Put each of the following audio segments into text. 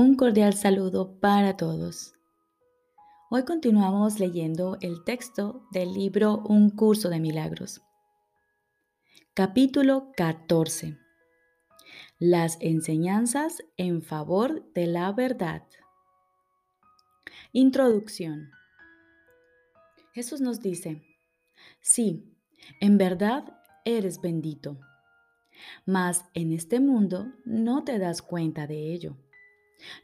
Un cordial saludo para todos. Hoy continuamos leyendo el texto del libro Un curso de milagros. Capítulo 14. Las enseñanzas en favor de la verdad. Introducción. Jesús nos dice, sí, en verdad eres bendito, mas en este mundo no te das cuenta de ello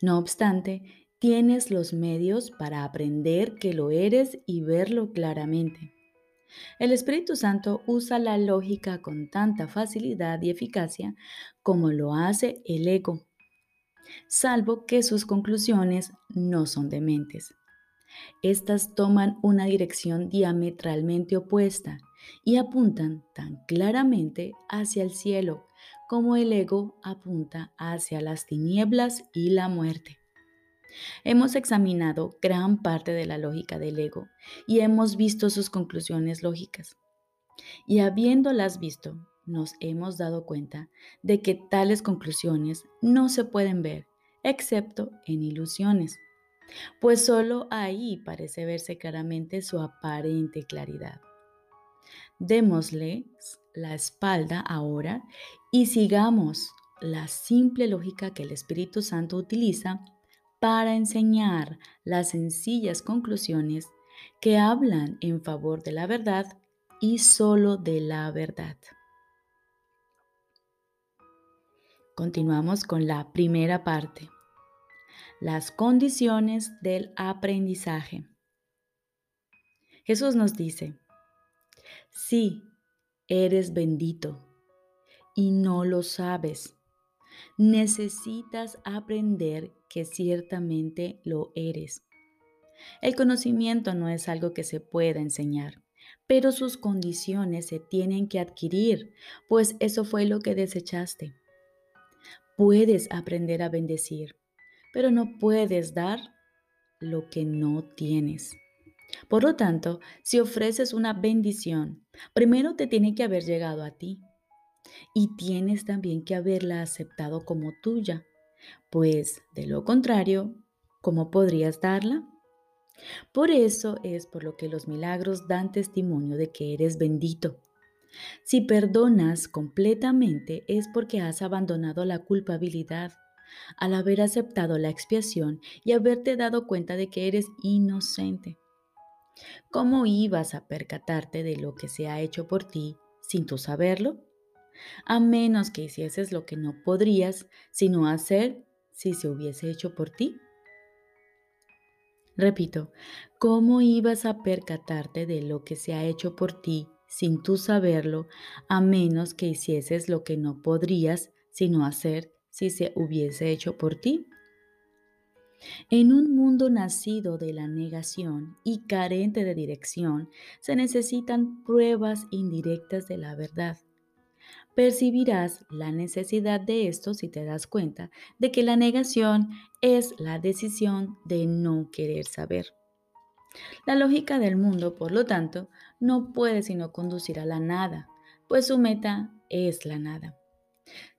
no obstante, tienes los medios para aprender que lo eres y verlo claramente. El Espíritu Santo usa la lógica con tanta facilidad y eficacia como lo hace el ego, salvo que sus conclusiones no son dementes. Estas toman una dirección diametralmente opuesta y apuntan tan claramente hacia el cielo como el ego apunta hacia las tinieblas y la muerte. Hemos examinado gran parte de la lógica del ego y hemos visto sus conclusiones lógicas. Y habiéndolas visto, nos hemos dado cuenta de que tales conclusiones no se pueden ver excepto en ilusiones, pues solo ahí parece verse claramente su aparente claridad. Démosle la espalda ahora y sigamos la simple lógica que el Espíritu Santo utiliza para enseñar las sencillas conclusiones que hablan en favor de la verdad y solo de la verdad. Continuamos con la primera parte. Las condiciones del aprendizaje. Jesús nos dice, sí, eres bendito y no lo sabes. Necesitas aprender que ciertamente lo eres. El conocimiento no es algo que se pueda enseñar, pero sus condiciones se tienen que adquirir, pues eso fue lo que desechaste. Puedes aprender a bendecir, pero no puedes dar lo que no tienes. Por lo tanto, si ofreces una bendición, primero te tiene que haber llegado a ti y tienes también que haberla aceptado como tuya, pues de lo contrario, ¿cómo podrías darla? Por eso es por lo que los milagros dan testimonio de que eres bendito. Si perdonas completamente es porque has abandonado la culpabilidad al haber aceptado la expiación y haberte dado cuenta de que eres inocente. ¿Cómo ibas a percatarte de lo que se ha hecho por ti sin tú saberlo? A menos que hicieses lo que no podrías sino hacer si se hubiese hecho por ti. Repito, ¿cómo ibas a percatarte de lo que se ha hecho por ti sin tú saberlo, a menos que hicieses lo que no podrías sino hacer si se hubiese hecho por ti? En un mundo nacido de la negación y carente de dirección, se necesitan pruebas indirectas de la verdad. Percibirás la necesidad de esto si te das cuenta de que la negación es la decisión de no querer saber. La lógica del mundo, por lo tanto, no puede sino conducir a la nada, pues su meta es la nada.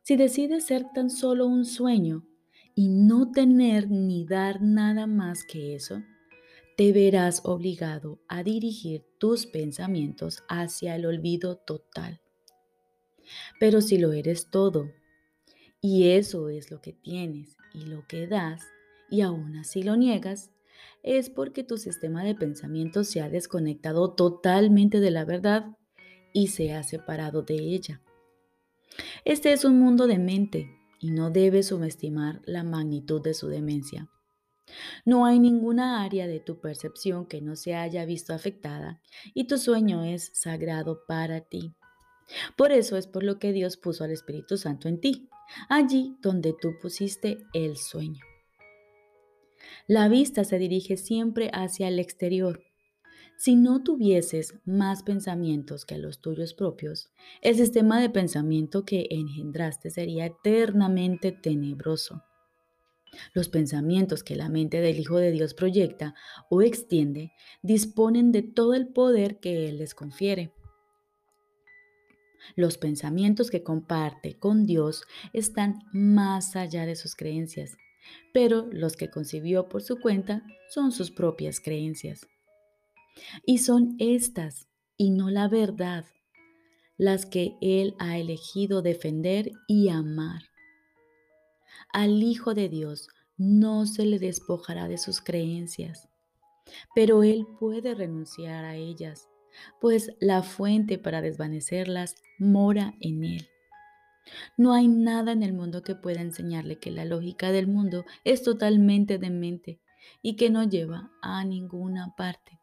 Si decides ser tan solo un sueño, y no tener ni dar nada más que eso, te verás obligado a dirigir tus pensamientos hacia el olvido total. Pero si lo eres todo, y eso es lo que tienes y lo que das, y aún así lo niegas, es porque tu sistema de pensamiento se ha desconectado totalmente de la verdad y se ha separado de ella. Este es un mundo de mente y no debes subestimar la magnitud de su demencia. No hay ninguna área de tu percepción que no se haya visto afectada y tu sueño es sagrado para ti. Por eso es por lo que Dios puso al Espíritu Santo en ti, allí donde tú pusiste el sueño. La vista se dirige siempre hacia el exterior si no tuvieses más pensamientos que los tuyos propios, el sistema de pensamiento que engendraste sería eternamente tenebroso. Los pensamientos que la mente del Hijo de Dios proyecta o extiende disponen de todo el poder que Él les confiere. Los pensamientos que comparte con Dios están más allá de sus creencias pero los que concibió por su cuenta son sus propias creencias. Y son estas, y no la verdad, las que Él ha elegido defender y amar. Al Hijo de Dios no se le despojará de sus creencias, pero Él puede renunciar a ellas, pues la fuente para desvanecerlas mora en Él. No hay nada en el mundo que pueda enseñarle que la lógica del mundo es totalmente demente y que no lleva a ninguna parte.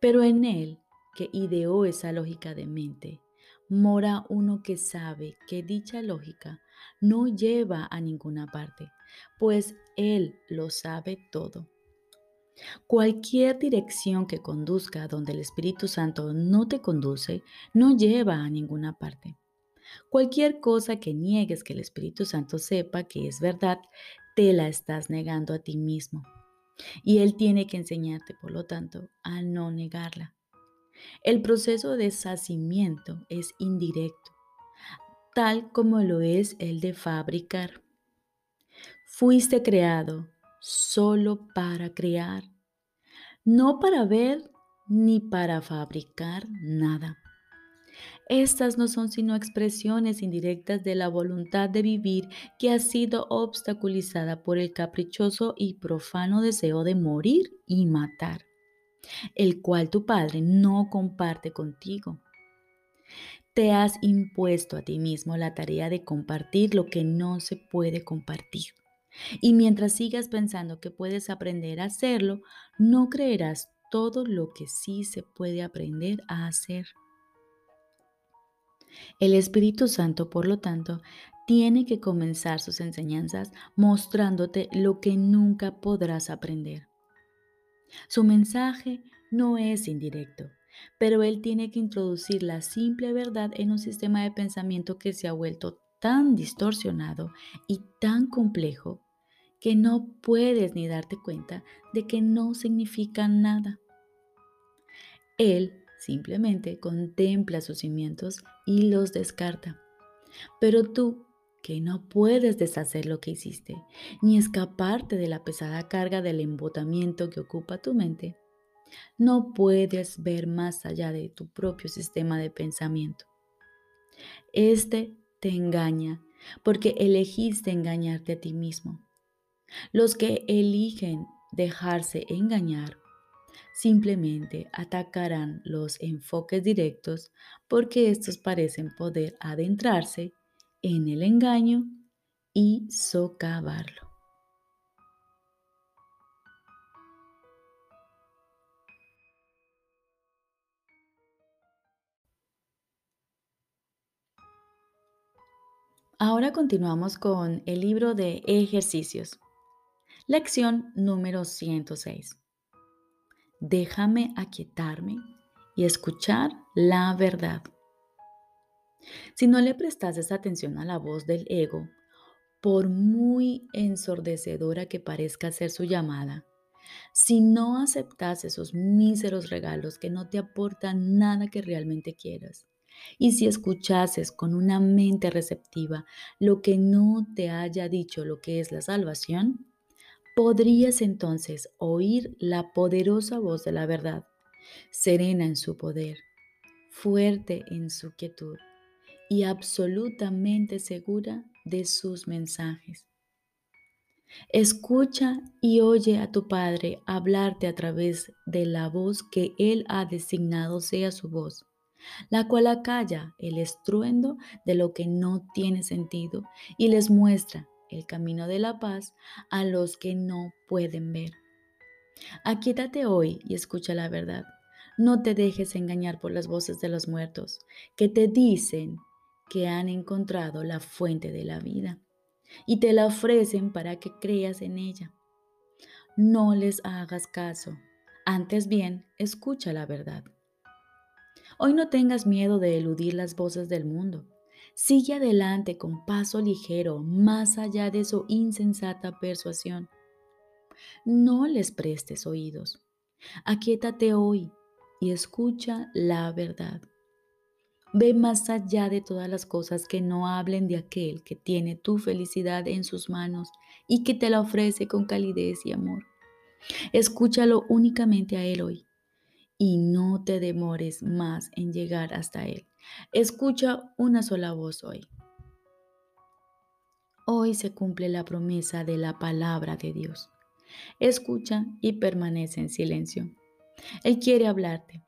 Pero en Él, que ideó esa lógica demente, mora uno que sabe que dicha lógica no lleva a ninguna parte, pues Él lo sabe todo. Cualquier dirección que conduzca donde el Espíritu Santo no te conduce, no lleva a ninguna parte. Cualquier cosa que niegues que el Espíritu Santo sepa que es verdad, te la estás negando a ti mismo. Y Él tiene que enseñarte, por lo tanto, a no negarla. El proceso de deshacimiento es indirecto, tal como lo es el de fabricar. Fuiste creado solo para crear, no para ver ni para fabricar nada. Estas no son sino expresiones indirectas de la voluntad de vivir que ha sido obstaculizada por el caprichoso y profano deseo de morir y matar, el cual tu Padre no comparte contigo. Te has impuesto a ti mismo la tarea de compartir lo que no se puede compartir. Y mientras sigas pensando que puedes aprender a hacerlo, no creerás todo lo que sí se puede aprender a hacer. El Espíritu Santo, por lo tanto, tiene que comenzar sus enseñanzas mostrándote lo que nunca podrás aprender. Su mensaje no es indirecto, pero él tiene que introducir la simple verdad en un sistema de pensamiento que se ha vuelto tan distorsionado y tan complejo que no puedes ni darte cuenta de que no significa nada. Él simplemente contempla sus cimientos y los descarta. Pero tú, que no puedes deshacer lo que hiciste, ni escaparte de la pesada carga del embotamiento que ocupa tu mente, no puedes ver más allá de tu propio sistema de pensamiento. Este te engaña porque elegiste engañarte a ti mismo. Los que eligen dejarse engañar simplemente atacarán los enfoques directos porque estos parecen poder adentrarse en el engaño y socavarlo. Ahora continuamos con el libro de ejercicios. Lección número 106. Déjame aquietarme y escuchar la verdad. Si no le prestases atención a la voz del ego, por muy ensordecedora que parezca ser su llamada, si no aceptas esos míseros regalos que no te aportan nada que realmente quieras, y si escuchases con una mente receptiva lo que no te haya dicho lo que es la salvación, podrías entonces oír la poderosa voz de la verdad, serena en su poder, fuerte en su quietud y absolutamente segura de sus mensajes. Escucha y oye a tu Padre hablarte a través de la voz que Él ha designado sea su voz la cual acalla el estruendo de lo que no tiene sentido y les muestra el camino de la paz a los que no pueden ver. Aquíétate hoy y escucha la verdad. No te dejes engañar por las voces de los muertos, que te dicen que han encontrado la fuente de la vida y te la ofrecen para que creas en ella. No les hagas caso, antes bien escucha la verdad. Hoy no tengas miedo de eludir las voces del mundo. Sigue adelante con paso ligero, más allá de su insensata persuasión. No les prestes oídos. Aquíétate hoy y escucha la verdad. Ve más allá de todas las cosas que no hablen de aquel que tiene tu felicidad en sus manos y que te la ofrece con calidez y amor. Escúchalo únicamente a Él hoy y no te demores más en llegar hasta Él. Escucha una sola voz hoy. Hoy se cumple la promesa de la palabra de Dios. Escucha y permanece en silencio. Él quiere hablarte.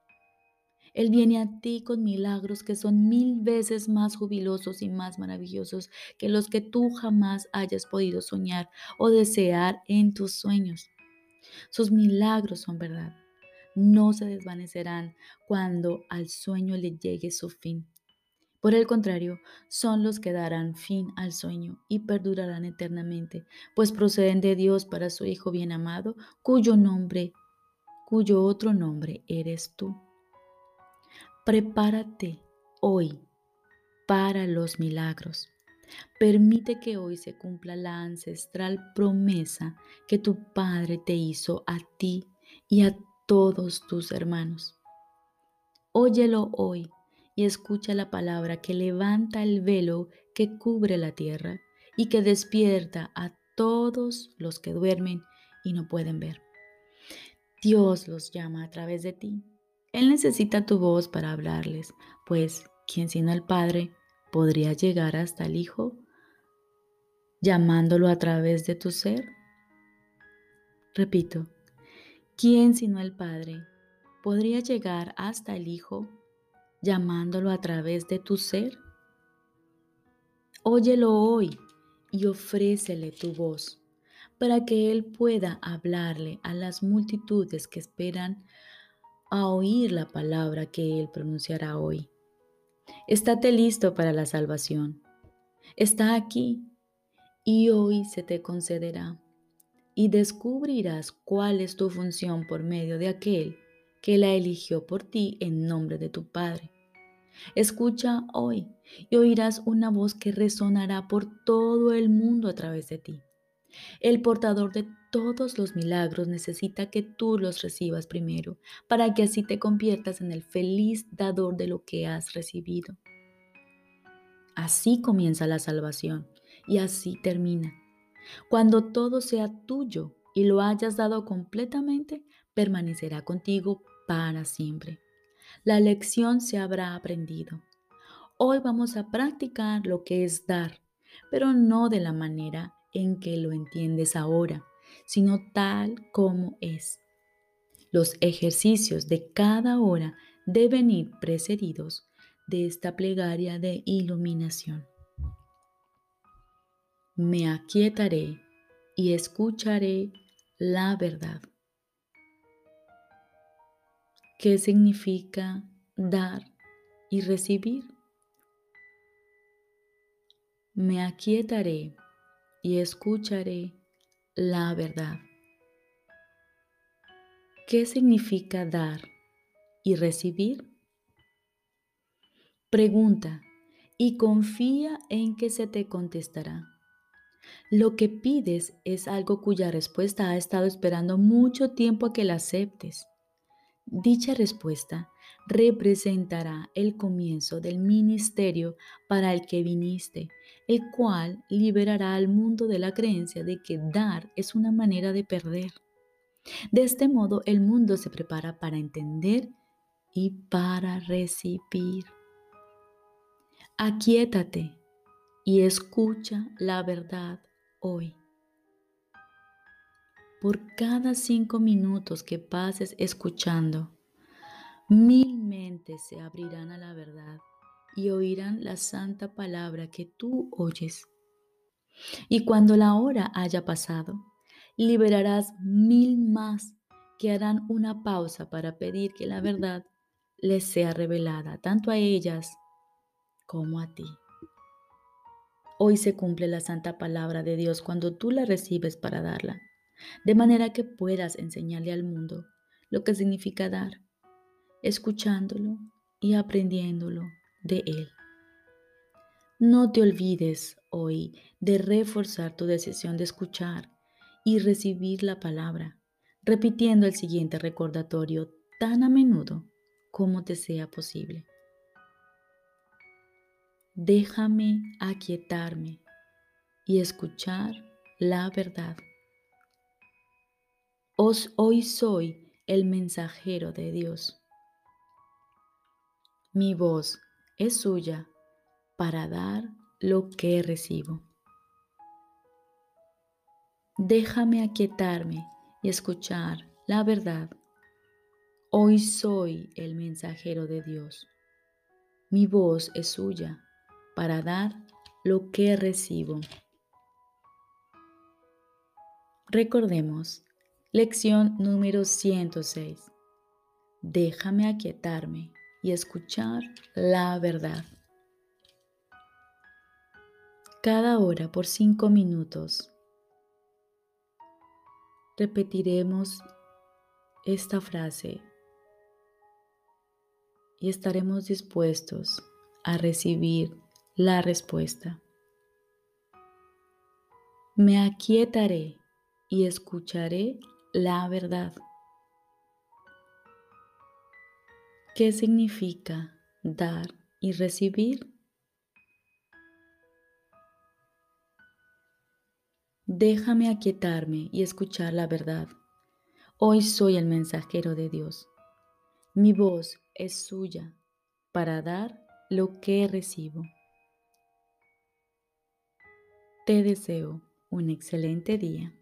Él viene a ti con milagros que son mil veces más jubilosos y más maravillosos que los que tú jamás hayas podido soñar o desear en tus sueños. Sus milagros son verdad. No se desvanecerán cuando al sueño le llegue su fin. Por el contrario, son los que darán fin al sueño y perdurarán eternamente, pues proceden de Dios para su Hijo bien amado, cuyo nombre, cuyo otro nombre eres tú. Prepárate hoy para los milagros. Permite que hoy se cumpla la ancestral promesa que tu Padre te hizo a ti y a todos tus hermanos. Óyelo hoy y escucha la palabra que levanta el velo que cubre la tierra y que despierta a todos los que duermen y no pueden ver. Dios los llama a través de ti él necesita tu voz para hablarles, pues ¿quién sino el Padre podría llegar hasta el Hijo llamándolo a través de tu ser? Repito, ¿quién sino el Padre podría llegar hasta el Hijo llamándolo a través de tu ser? Óyelo hoy y ofrécele tu voz para que Él pueda hablarle a las multitudes que esperan a oír la palabra que Él pronunciará hoy. Estate listo para la salvación. Está aquí y hoy se te concederá y descubrirás cuál es tu función por medio de aquel que la eligió por ti en nombre de tu Padre. Escucha hoy y oirás una voz que resonará por todo el mundo a través de ti. El portador de todos los milagros necesita que tú los recibas primero, para que así te conviertas en el feliz dador de lo que has recibido. Así comienza la salvación y así termina. Cuando todo sea tuyo y lo hayas dado completamente, permanecerá contigo para siempre. La lección se habrá aprendido. Hoy vamos a practicar lo que es dar, pero no de la manera en que lo entiendes ahora, sino tal como es. Los ejercicios de cada hora deben ir precedidos de esta plegaria de iluminación. Me aquietaré y escucharé la verdad. ¿Qué significa dar y recibir? Me aquietaré y escucharé la verdad. ¿Qué significa dar y recibir? Pregunta y confía en que se te contestará. Lo que pides es algo cuya respuesta ha estado esperando mucho tiempo a que la aceptes. Dicha respuesta representará el comienzo del ministerio para el que viniste, el cual liberará al mundo de la creencia de que dar es una manera de perder. De este modo el mundo se prepara para entender y para recibir. Aquietate y escucha la verdad hoy. Por cada cinco minutos que pases escuchando, Mil mentes se abrirán a la verdad y oirán la santa palabra que tú oyes. Y cuando la hora haya pasado, liberarás mil más que harán una pausa para pedir que la verdad les sea revelada tanto a ellas como a ti. Hoy se cumple la santa palabra de Dios cuando tú la recibes para darla, de manera que puedas enseñarle al mundo lo que significa dar escuchándolo y aprendiéndolo de Él. No te olvides hoy de reforzar tu decisión de escuchar y recibir la palabra, repitiendo el siguiente recordatorio tan a menudo como te sea posible. Déjame aquietarme y escuchar la verdad. Os, hoy soy el mensajero de Dios. Mi voz es suya para dar lo que recibo. Déjame aquietarme y escuchar la verdad. Hoy soy el mensajero de Dios. Mi voz es suya para dar lo que recibo. Recordemos, lección número 106. Déjame aquietarme y escuchar la verdad. Cada hora por cinco minutos repetiremos esta frase y estaremos dispuestos a recibir la respuesta. Me aquietaré y escucharé la verdad. ¿Qué significa dar y recibir? Déjame aquietarme y escuchar la verdad. Hoy soy el mensajero de Dios. Mi voz es suya para dar lo que recibo. Te deseo un excelente día.